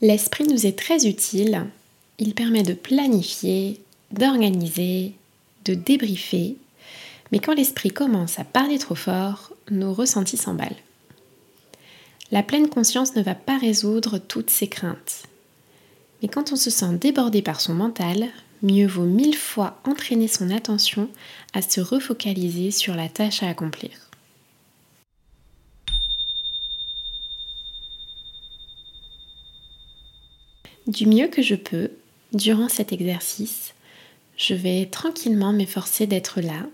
L'esprit nous est très utile. Il permet de planifier, d'organiser, de débriefer. Mais quand l'esprit commence à parler trop fort, nos ressentis s'emballent. La pleine conscience ne va pas résoudre toutes ces craintes. Mais quand on se sent débordé par son mental, mieux vaut mille fois entraîner son attention à se refocaliser sur la tâche à accomplir. Du mieux que je peux, durant cet exercice, je vais tranquillement m'efforcer d'être là,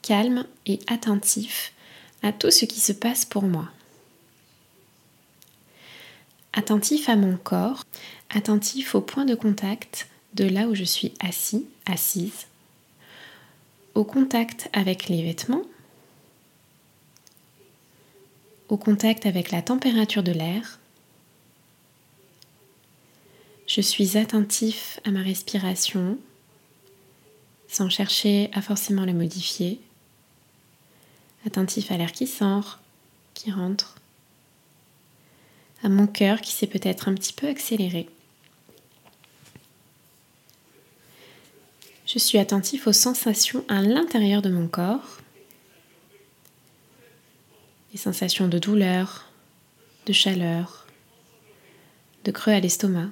calme et attentif à tout ce qui se passe pour moi. Attentif à mon corps, attentif au point de contact de là où je suis assis, assise, au contact avec les vêtements, au contact avec la température de l'air, je suis attentif à ma respiration sans chercher à forcément la modifier. Attentif à l'air qui sort, qui rentre. À mon cœur qui s'est peut-être un petit peu accéléré. Je suis attentif aux sensations à l'intérieur de mon corps. Les sensations de douleur, de chaleur, de creux à l'estomac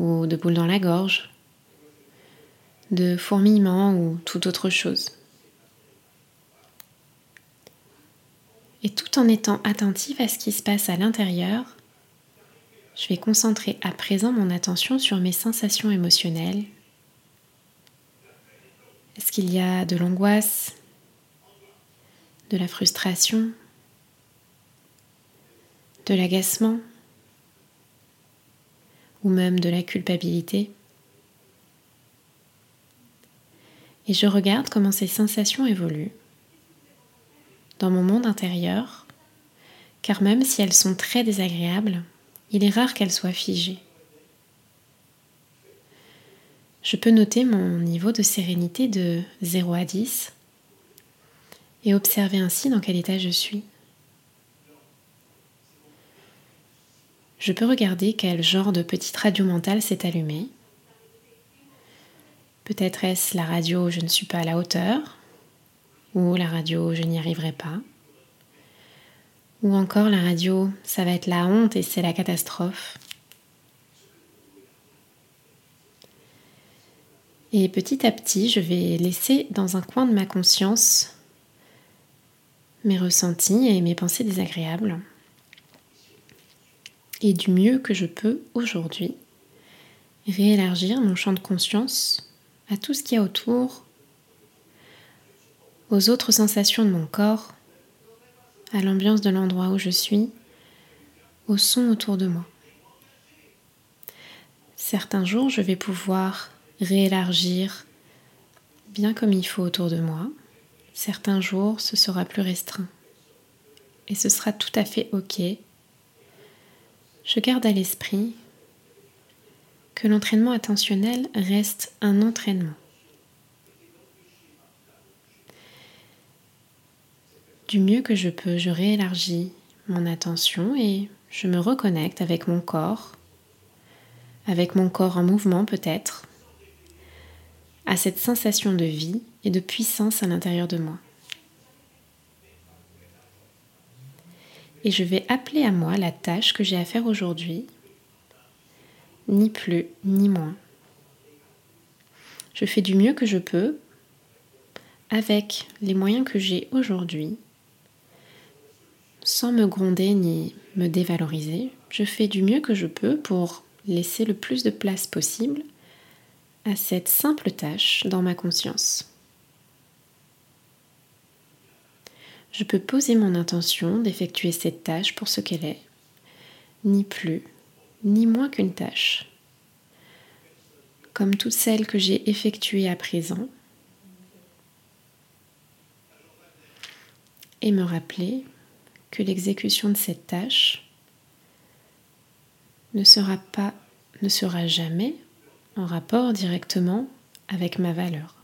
ou de boules dans la gorge, de fourmillement ou toute autre chose. Et tout en étant attentif à ce qui se passe à l'intérieur, je vais concentrer à présent mon attention sur mes sensations émotionnelles. Est-ce qu'il y a de l'angoisse, de la frustration, de l'agacement? Ou même de la culpabilité. Et je regarde comment ces sensations évoluent dans mon monde intérieur, car même si elles sont très désagréables, il est rare qu'elles soient figées. Je peux noter mon niveau de sérénité de 0 à 10 et observer ainsi dans quel état je suis. Je peux regarder quel genre de petite radio mentale s'est allumée. Peut-être est-ce la radio je ne suis pas à la hauteur, ou la radio je n'y arriverai pas, ou encore la radio ça va être la honte et c'est la catastrophe. Et petit à petit, je vais laisser dans un coin de ma conscience mes ressentis et mes pensées désagréables et du mieux que je peux aujourd'hui réélargir mon champ de conscience à tout ce qu'il y a autour, aux autres sensations de mon corps, à l'ambiance de l'endroit où je suis, au son autour de moi. Certains jours, je vais pouvoir réélargir bien comme il faut autour de moi. Certains jours, ce sera plus restreint. Et ce sera tout à fait OK je garde à l'esprit que l'entraînement attentionnel reste un entraînement. Du mieux que je peux, je réélargis mon attention et je me reconnecte avec mon corps, avec mon corps en mouvement peut-être, à cette sensation de vie et de puissance à l'intérieur de moi. Et je vais appeler à moi la tâche que j'ai à faire aujourd'hui, ni plus ni moins. Je fais du mieux que je peux avec les moyens que j'ai aujourd'hui, sans me gronder ni me dévaloriser. Je fais du mieux que je peux pour laisser le plus de place possible à cette simple tâche dans ma conscience. Je peux poser mon intention d'effectuer cette tâche pour ce qu'elle est, ni plus, ni moins qu'une tâche, comme toutes celles que j'ai effectuées à présent, et me rappeler que l'exécution de cette tâche ne sera pas, ne sera jamais en rapport directement avec ma valeur.